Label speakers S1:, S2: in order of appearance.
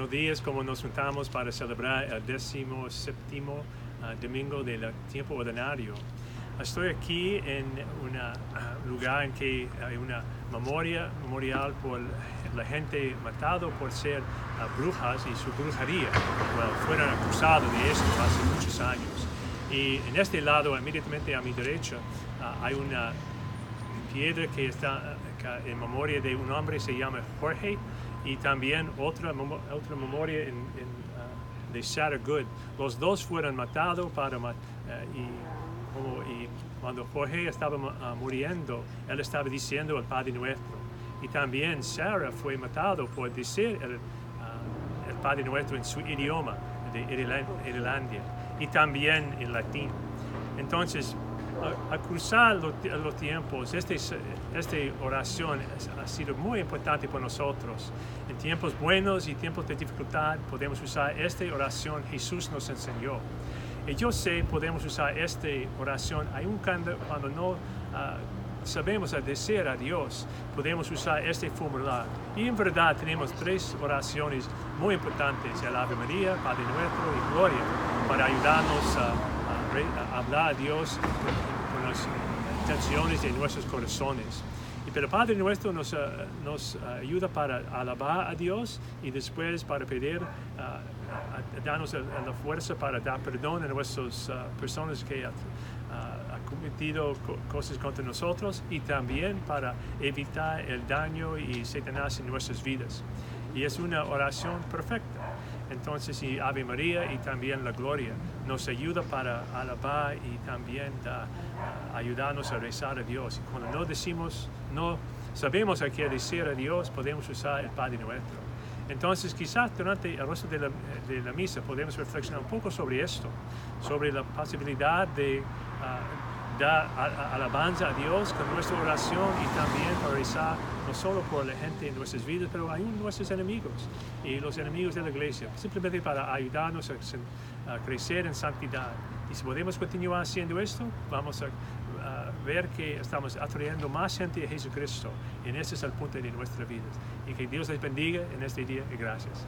S1: es como nos juntamos para celebrar el décimo séptimo ah, domingo del tiempo ordinario. Estoy aquí en un lugar en que hay una memoria memorial por la gente matado por ser ah, brujas y su brujería. Fueron acusados de esto hace muchos años. Y en este lado, inmediatamente a mi derecha, ah, hay una piedra que está ah, en memoria de un hombre se llama Jorge y también otra, otra memoria en, de Sarah Good. Los dos fueron matados para y y cuando Jorge estaba muriendo, él estaba diciendo el Padre Nuestro. Y también Sarah fue matado por decir el, ah, el Padre Nuestro en su idioma de Irlandia y también en latín. Entonces, a, cruzar los, tiempos, este, esta oración ha sido muy importante para nosotros. En tiempos buenos y tiempos de dificultad podemos usar esta oración. Jesús nos enseñó. Y yo sé, podemos usar esta oración, aun cuando, cuando no ah, sabemos decir a Dios, podemos usar este formulario. Y en verdad tenemos tres oraciones muy importantes, el Ave María, Padre Nuestro y Gloria, para ayudarnos a, hablar a Dios con, las intenciones de nuestros corazones. Pero Padre Nuestro nos, ah, nos ayuda para alabar a Dios y después para pedir ah, darnos la fuerza para dar perdón a nuestras uh, personas que han uh, cometido cosas contra nosotros y también para evitar el daño y Satanás en nuestras vidas. Y es una oración perfecta. Entonces, y Ave María y también la Gloria nos ayuda para alabar y también uh, ayudarnos a rezar a Dios. Y cuando no decimos, no sabemos a qué decir a Dios, podemos usar el Padre Nuestro. Entonces, quizás durante el resto de la, misa podemos reflexionar un poco sobre esto, sobre la posibilidad de ah, dar alabanza a Dios con nuestra oración y también para rezar no solo por la gente en nuestras vidas, pero aún nuestros enemigos y los enemigos de la iglesia, simplemente para ayudarnos a crecer en santidad. Y si podemos continuar haciendo esto, vamos a ver que estamos atrayendo más gente a Jesucristo. Y ese es el punto de nuestra vida. Y que Dios les bendiga en este día y gracias.